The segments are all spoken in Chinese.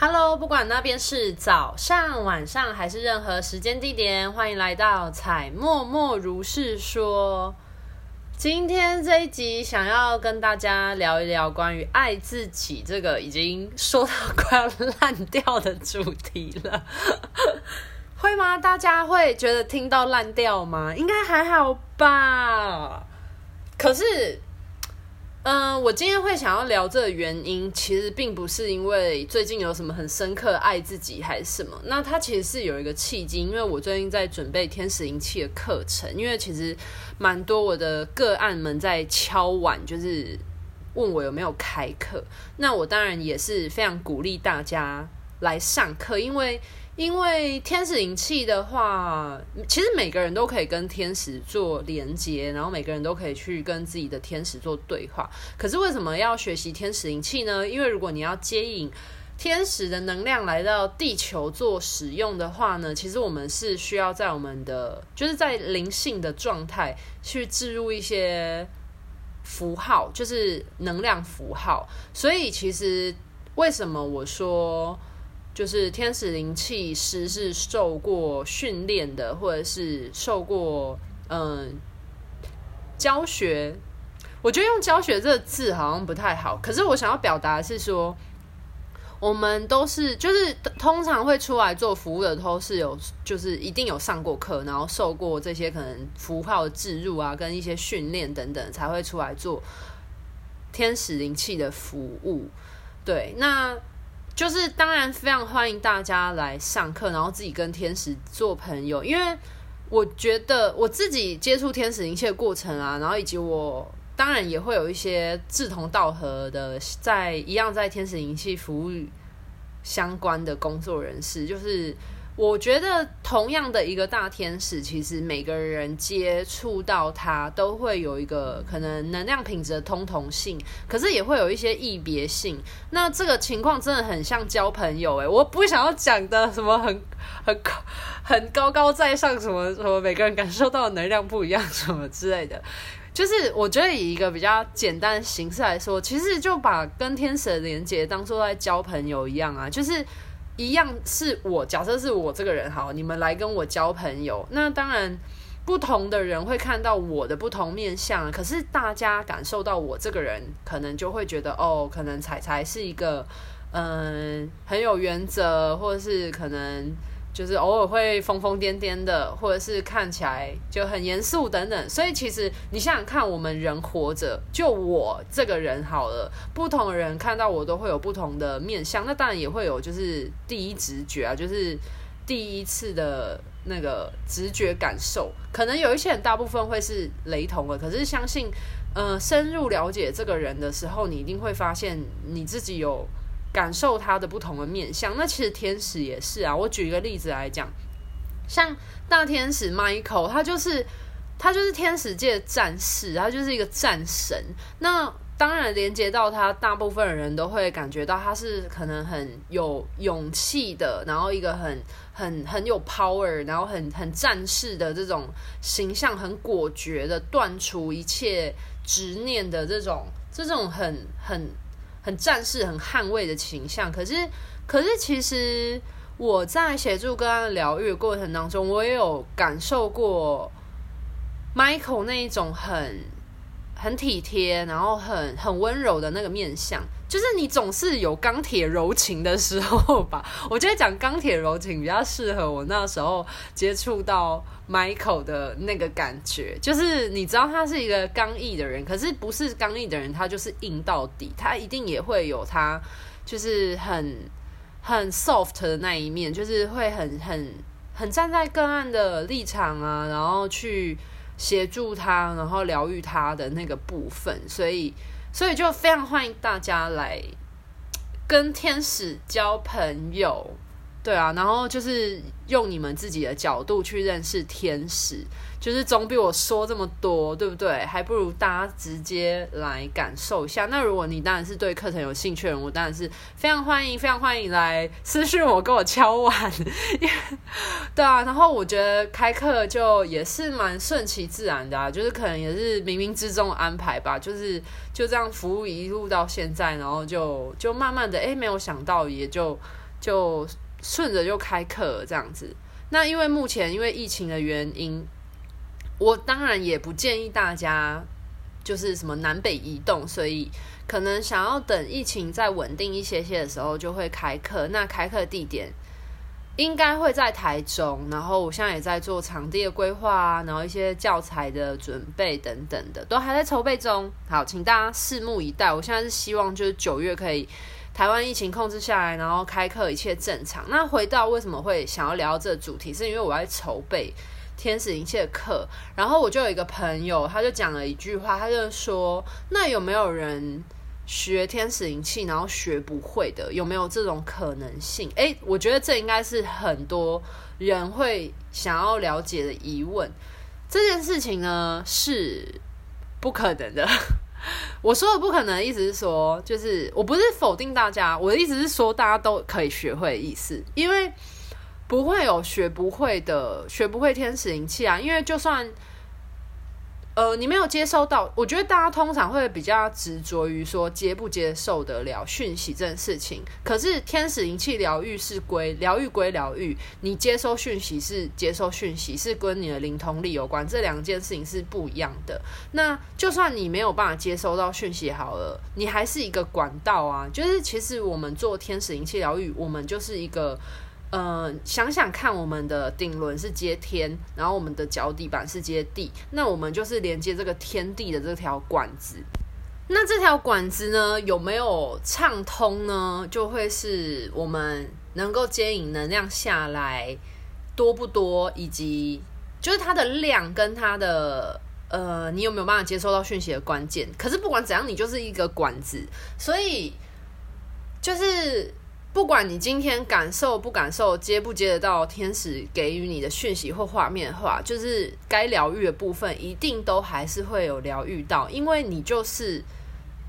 Hello，不管那边是早上、晚上还是任何时间地点，欢迎来到采默默如是说。今天这一集想要跟大家聊一聊关于爱自己这个已经说到快要烂掉的主题了，会吗？大家会觉得听到烂掉吗？应该还好吧。可是。嗯，我今天会想要聊这个原因，其实并不是因为最近有什么很深刻爱自己还是什么。那它其实是有一个契机，因为我最近在准备天使灵气的课程，因为其实蛮多我的个案们在敲碗，就是问我有没有开课。那我当然也是非常鼓励大家来上课，因为。因为天使灵气的话，其实每个人都可以跟天使做连接，然后每个人都可以去跟自己的天使做对话。可是为什么要学习天使灵气呢？因为如果你要接引天使的能量来到地球做使用的话呢，其实我们是需要在我们的就是在灵性的状态去置入一些符号，就是能量符号。所以其实为什么我说？就是天使灵气师是受过训练的，或者是受过嗯教学。我觉得用教学这个字好像不太好，可是我想要表达是说，我们都是就是通常会出来做服务的，都是有就是一定有上过课，然后受过这些可能符号的置入啊，跟一些训练等等，才会出来做天使灵气的服务。对，那。就是当然非常欢迎大家来上课，然后自己跟天使做朋友。因为我觉得我自己接触天使灵气的过程啊，然后以及我当然也会有一些志同道合的，在一样在天使灵气服务相关的工作人士，就是。我觉得同样的一个大天使，其实每个人接触到它都会有一个可能能量品质的通同性，可是也会有一些异别性。那这个情况真的很像交朋友诶，我不想要讲的什么很 很很高高在上，什么什么每个人感受到的能量不一样，什么之类的。就是我觉得以一个比较简单的形式来说，其实就把跟天使的连接当做在交朋友一样啊，就是。一样是我，假设是我这个人好，你们来跟我交朋友，那当然不同的人会看到我的不同面相，可是大家感受到我这个人，可能就会觉得哦，可能彩彩是一个嗯很有原则，或者是可能。就是偶尔会疯疯癫癫的，或者是看起来就很严肃等等，所以其实你想想看，我们人活着，就我这个人好了，不同的人看到我都会有不同的面相，那当然也会有就是第一直觉啊，就是第一次的那个直觉感受，可能有一些人大部分会是雷同的，可是相信，呃，深入了解这个人的时候，你一定会发现你自己有。感受他的不同的面相，那其实天使也是啊。我举一个例子来讲，像大天使 Michael，他就是他就是天使界的战士，他就是一个战神。那当然连接到他，大部分人都会感觉到他是可能很有勇气的，然后一个很很很有 power，然后很很战士的这种形象，很果决的断除一切执念的这种这种很很。很战士、很捍卫的形象，可是，可是，其实我在协助个案疗愈过程当中，我也有感受过 Michael 那一种很很体贴，然后很很温柔的那个面相。就是你总是有钢铁柔情的时候吧？我觉得讲钢铁柔情比较适合我那时候接触到 Michael 的那个感觉。就是你知道他是一个刚毅的人，可是不是刚毅的人，他就是硬到底。他一定也会有他就是很很 soft 的那一面，就是会很很很站在个案的立场啊，然后去协助他，然后疗愈他的那个部分。所以。所以就非常欢迎大家来跟天使交朋友，对啊，然后就是用你们自己的角度去认识天使，就是总比我说这么多，对不对？还不如大家直接来感受一下。那如果你当然是对课程有兴趣的人，我当然是非常欢迎，非常欢迎来私信我，跟我敲碗。对啊，然后我觉得开课就也是蛮顺其自然的啊，就是可能也是冥冥之中安排吧，就是。就这样服务一路到现在，然后就就慢慢的，哎，没有想到，也就就顺着就开课这样子。那因为目前因为疫情的原因，我当然也不建议大家就是什么南北移动，所以可能想要等疫情再稳定一些些的时候就会开课。那开课地点应该会在台中，然后我现在也在做场地的规划啊，然后一些教材的准备等等的都还在筹备中。好，请大家拭目以待。我现在是希望就是九月可以。台湾疫情控制下来，然后开课一切正常。那回到为什么会想要聊这主题，是因为我在筹备天使灵气的课，然后我就有一个朋友，他就讲了一句话，他就说：“那有没有人学天使灵气，然后学不会的？有没有这种可能性？”诶，我觉得这应该是很多人会想要了解的疑问。这件事情呢，是不可能的。我说的不可能意思是说，就是我不是否定大家，我的意思是说大家都可以学会意思，因为不会有学不会的，学不会天使灵气啊，因为就算。呃，你没有接收到，我觉得大家通常会比较执着于说接不接受得了讯息这件事情。可是天使灵气疗愈是归疗愈归疗愈，你接收讯息是接收讯息，是跟你的灵通力有关，这两件事情是不一样的。那就算你没有办法接收到讯息好了，你还是一个管道啊。就是其实我们做天使灵气疗愈，我们就是一个。呃，想想看，我们的顶轮是接天，然后我们的脚底板是接地，那我们就是连接这个天地的这条管子。那这条管子呢，有没有畅通呢？就会是我们能够接引能量下来多不多，以及就是它的量跟它的呃，你有没有办法接收到讯息的关键。可是不管怎样，你就是一个管子，所以就是。不管你今天感受不感受，接不接得到天使给予你的讯息或画面的话，就是该疗愈的部分，一定都还是会有疗愈到，因为你就是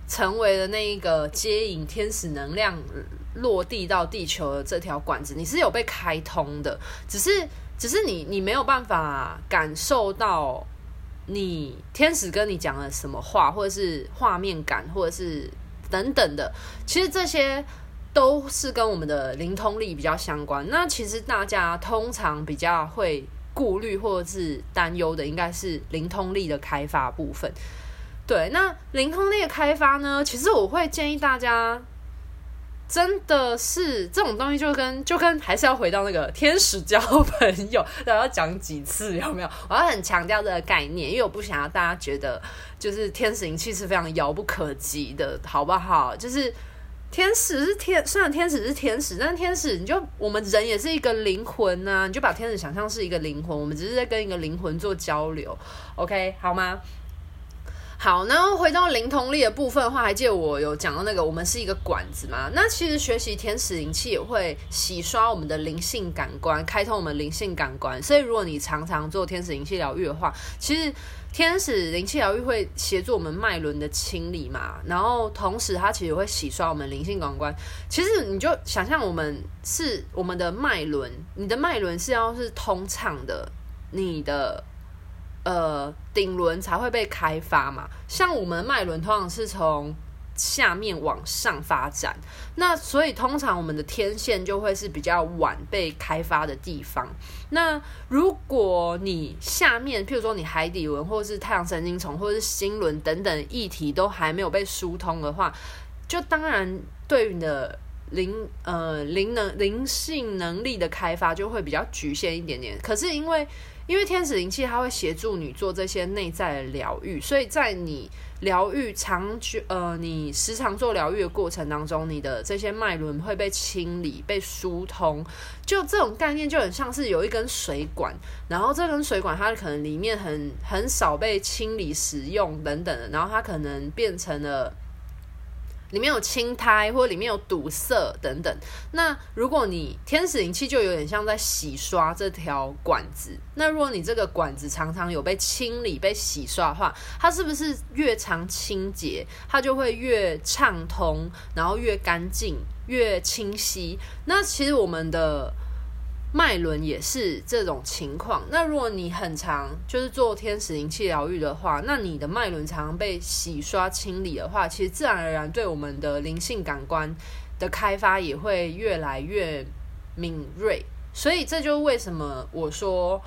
成为了那一个接引天使能量落地到地球的这条管子，你是有被开通的，只是只是你你没有办法感受到你天使跟你讲了什么话，或者是画面感，或者是等等的，其实这些。都是跟我们的灵通力比较相关。那其实大家通常比较会顾虑或者是担忧的，应该是灵通力的开发部分。对，那灵通力的开发呢，其实我会建议大家，真的是这种东西就跟 就跟还是要回到那个天使交朋友，都要讲几次有没有？我要很强调这个概念，因为我不想要大家觉得就是天使灵气是非常遥不可及的，好不好？就是。天使是天，虽然天使是天使，但天使你就我们人也是一个灵魂呐、你就把天使想象是一个灵魂，我们只是在跟一个灵魂做交流，OK 好吗？好，然后回到灵通力的部分的话，还记得我有讲到那个我们是一个管子吗？那其实学习天使灵气也会洗刷我们的灵性感官，开通我们灵性感官，所以如果你常常做天使灵气疗愈的话，其实。天使灵气疗愈会协助我们脉轮的清理嘛，然后同时它其实会洗刷我们灵性感官。其实你就想象我们是我们的脉轮，你的脉轮是要是通畅的，你的呃顶轮才会被开发嘛。像我们脉轮通常是从下面往上发展，那所以通常我们的天线就会是比较晚被开发的地方。那如果你下面，譬如说你海底轮，或者是太阳神经丛，或者是心轮等等议题都还没有被疏通的话，就当然对于你的灵呃灵能灵性能力的开发就会比较局限一点点。可是因为因为天使灵气它会协助你做这些内在的疗愈，所以在你。疗愈长久，呃，你时常做疗愈的过程当中，你的这些脉轮会被清理、被疏通。就这种概念，就很像是有一根水管，然后这根水管它可能里面很很少被清理使用等等的，然后它可能变成了。里面有青苔，或者里面有堵塞等等。那如果你天使灵气就有点像在洗刷这条管子。那如果你这个管子常常有被清理、被洗刷的话，它是不是越常清洁，它就会越畅通，然后越干净、越清晰？那其实我们的。脉轮也是这种情况。那如果你很常就是做天使灵气疗愈的话，那你的脉轮常常被洗刷清理的话，其实自然而然对我们的灵性感官的开发也会越来越敏锐。所以这就是为什么我说。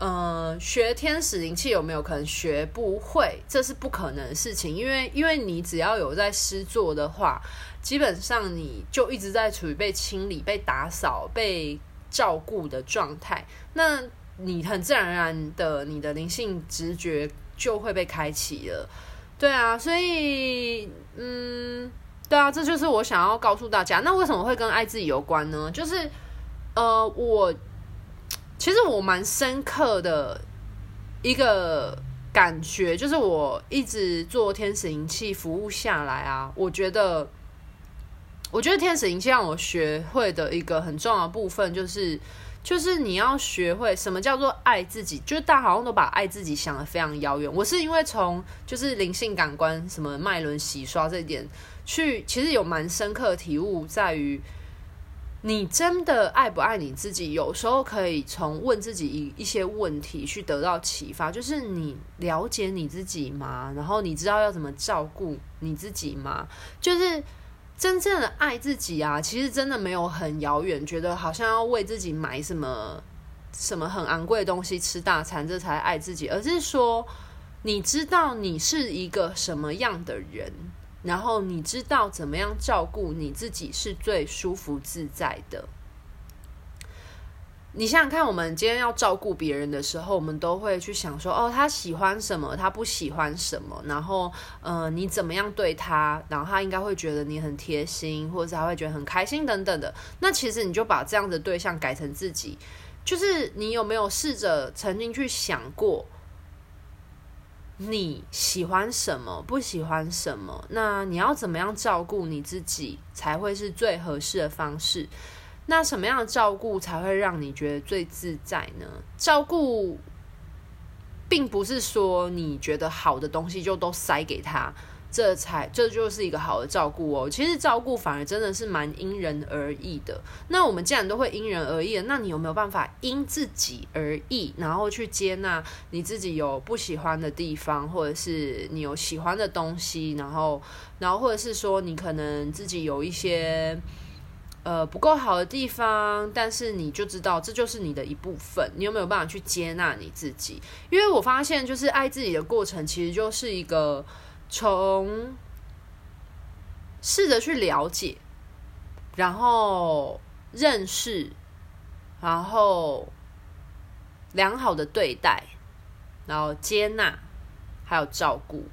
呃，学天使灵气有没有可能学不会？这是不可能的事情，因为因为你只要有在施作的话，基本上你就一直在处于被清理、被打扫、被照顾的状态，那你很自然而然的，你的灵性直觉就会被开启了。对啊，所以嗯，对啊，这就是我想要告诉大家。那为什么会跟爱自己有关呢？就是呃，我。其实我蛮深刻的一个感觉，就是我一直做天使灵气服务下来啊，我觉得，我觉得天使灵气让我学会的一个很重要的部分，就是，就是你要学会什么叫做爱自己。就是大家好像都把爱自己想得非常遥远。我是因为从就是灵性感官什么脉轮洗刷这一点去，其实有蛮深刻的体悟，在于。你真的爱不爱你自己？有时候可以从问自己一一些问题去得到启发，就是你了解你自己吗？然后你知道要怎么照顾你自己吗？就是真正的爱自己啊，其实真的没有很遥远，觉得好像要为自己买什么什么很昂贵的东西吃大餐，这才爱自己，而是说你知道你是一个什么样的人。然后你知道怎么样照顾你自己是最舒服自在的。你想想看，我们今天要照顾别人的时候，我们都会去想说：哦，他喜欢什么，他不喜欢什么。然后，呃，你怎么样对他，然后他应该会觉得你很贴心，或者他会觉得很开心等等的。那其实你就把这样的对象改成自己，就是你有没有试着曾经去想过？你喜欢什么？不喜欢什么？那你要怎么样照顾你自己才会是最合适的方式？那什么样的照顾才会让你觉得最自在呢？照顾并不是说你觉得好的东西就都塞给他。这才这就是一个好的照顾哦。其实照顾反而真的是蛮因人而异的。那我们既然都会因人而异，那你有没有办法因自己而异，然后去接纳你自己有不喜欢的地方，或者是你有喜欢的东西，然后，然后或者是说你可能自己有一些呃不够好的地方，但是你就知道这就是你的一部分。你有没有办法去接纳你自己？因为我发现，就是爱自己的过程，其实就是一个。从试着去了解，然后认识，然后良好的对待，然后接纳，还有照顾，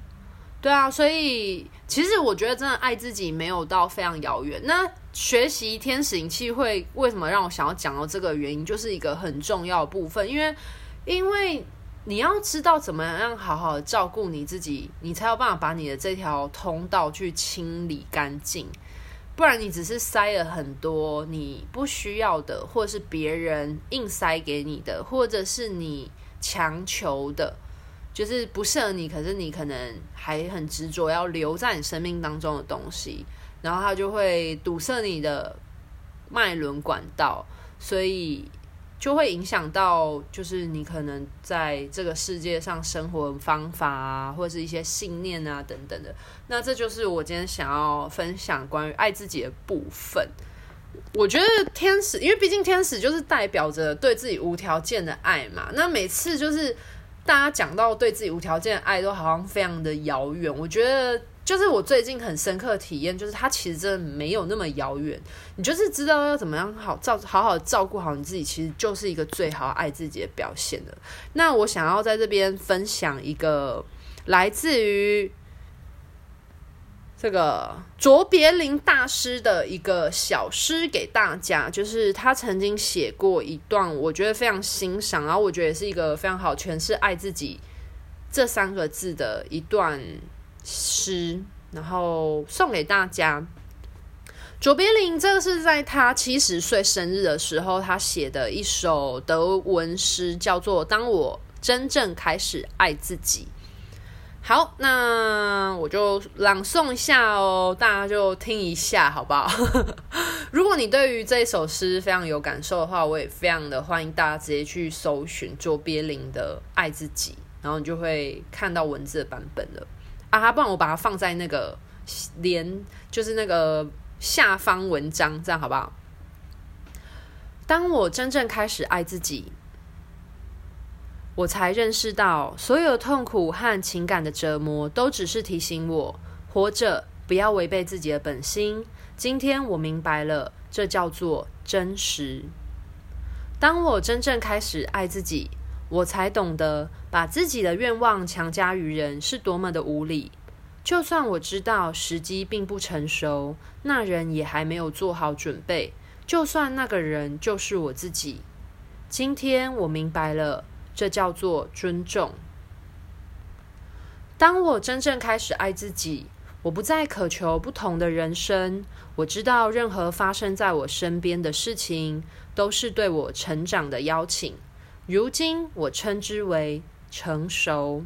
对啊，所以其实我觉得真的爱自己没有到非常遥远。那学习天使引气会为什么让我想要讲到这个原因，就是一个很重要部分，因为因为。你要知道怎么样好好的照顾你自己，你才有办法把你的这条通道去清理干净。不然你只是塞了很多你不需要的，或是别人硬塞给你的，或者是你强求的，就是不适合你，可是你可能还很执着要留在你生命当中的东西，然后它就会堵塞你的脉轮管道，所以。就会影响到，就是你可能在这个世界上生活方法啊，或者是一些信念啊等等的。那这就是我今天想要分享关于爱自己的部分。我觉得天使，因为毕竟天使就是代表着对自己无条件的爱嘛。那每次就是大家讲到对自己无条件的爱，都好像非常的遥远。我觉得。就是我最近很深刻的体验，就是它其实真的没有那么遥远。你就是知道要怎么样好照好好照顾好你自己，其实就是一个最好爱自己的表现了。那我想要在这边分享一个来自于这个卓别林大师的一个小诗给大家，就是他曾经写过一段，我觉得非常欣赏，然后我觉得也是一个非常好诠释“爱自己”这三个字的一段。诗，然后送给大家。卓别林这个是在他七十岁生日的时候，他写的一首德文诗，叫做《当我真正开始爱自己》。好，那我就朗诵一下哦，大家就听一下，好不好？如果你对于这首诗非常有感受的话，我也非常的欢迎大家直接去搜寻卓别林的《爱自己》，然后你就会看到文字的版本了。啊，不然我把它放在那个连，就是那个下方文章，这样好不好？当我真正开始爱自己，我才认识到，所有痛苦和情感的折磨，都只是提醒我活着不要违背自己的本心。今天我明白了，这叫做真实。当我真正开始爱自己，我才懂得把自己的愿望强加于人是多么的无理。就算我知道时机并不成熟，那人也还没有做好准备。就算那个人就是我自己，今天我明白了，这叫做尊重。当我真正开始爱自己，我不再渴求不同的人生。我知道，任何发生在我身边的事情，都是对我成长的邀请。如今，我称之为成熟。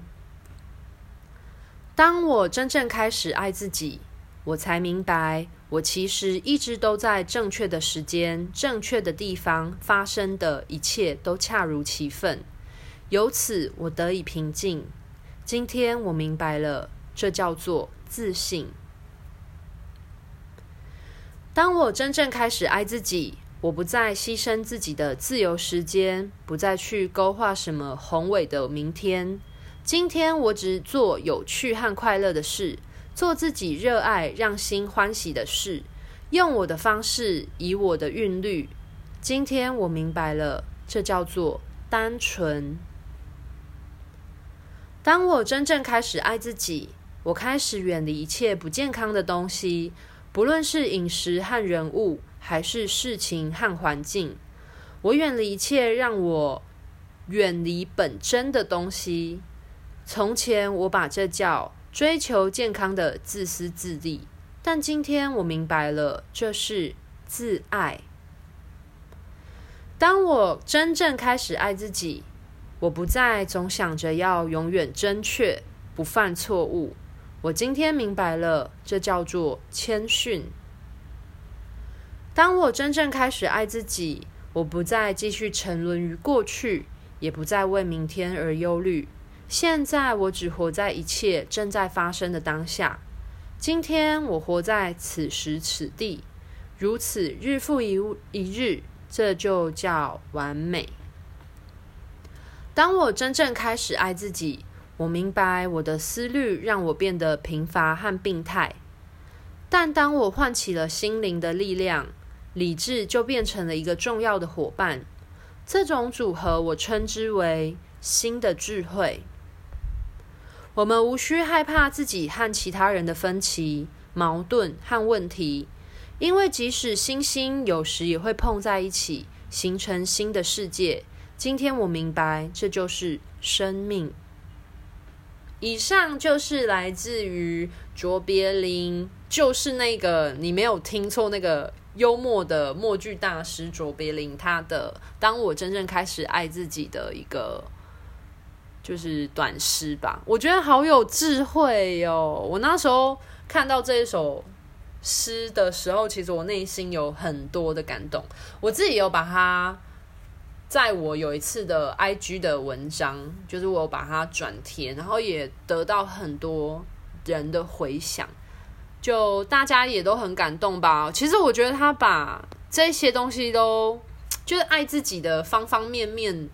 当我真正开始爱自己，我才明白，我其实一直都在正确的时间、正确的地方发生的一切都恰如其分。由此，我得以平静。今天我明白了，这叫做自信。当我真正开始爱自己，我不再牺牲自己的自由时间，不再去勾画什么宏伟的明天。今天我只做有趣和快乐的事，做自己热爱、让心欢喜的事，用我的方式，以我的韵律。今天我明白了，这叫做单纯。当我真正开始爱自己，我开始远离一切不健康的东西，不论是饮食和人物，还是事情和环境。我远离一切让我远离本真的东西。从前我把这叫追求健康的自私自利，但今天我明白了，这是自爱。当我真正开始爱自己，我不再总想着要永远正确，不犯错误。我今天明白了，这叫做谦逊。当我真正开始爱自己，我不再继续沉沦于过去，也不再为明天而忧虑。现在我只活在一切正在发生的当下。今天我活在此时此地，如此日复一一日，这就叫完美。当我真正开始爱自己，我明白我的思虑让我变得贫乏和病态。但当我唤起了心灵的力量，理智就变成了一个重要的伙伴。这种组合我称之为新的智慧。我们无需害怕自己和其他人的分歧、矛盾和问题，因为即使星星有时也会碰在一起，形成新的世界。今天我明白，这就是生命。以上就是来自于卓别林，就是那个你没有听错，那个幽默的默剧大师卓别林，他的《当我真正开始爱自己》的一个。就是短诗吧，我觉得好有智慧哟、哦。我那时候看到这一首诗的时候，其实我内心有很多的感动。我自己有把它在我有一次的 IG 的文章，就是我把它转贴，然后也得到很多人的回响，就大家也都很感动吧。其实我觉得他把这些东西都，就是爱自己的方方面面。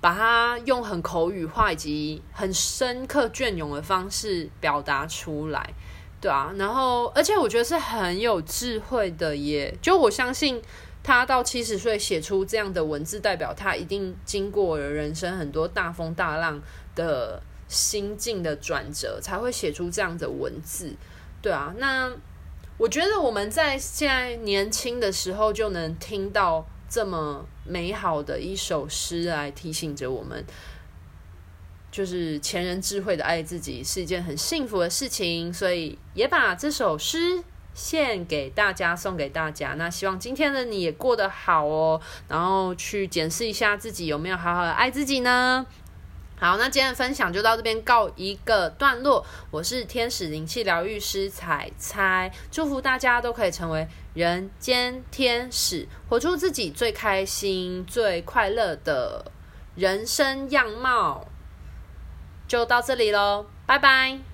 把它用很口语化以及很深刻隽永的方式表达出来，对啊，然后而且我觉得是很有智慧的耶，就我相信他到七十岁写出这样的文字，代表他一定经过了人生很多大风大浪的心境的转折，才会写出这样的文字，对啊，那我觉得我们在现在年轻的时候就能听到。这么美好的一首诗来提醒着我们，就是前人智慧的爱自己是一件很幸福的事情，所以也把这首诗献给大家，送给大家。那希望今天的你也过得好哦，然后去检视一下自己有没有好好的爱自己呢？好，那今天的分享就到这边告一个段落。我是天使灵气疗愈师彩彩，祝福大家都可以成为人间天使，活出自己最开心、最快乐的人生样貌。就到这里喽，拜拜。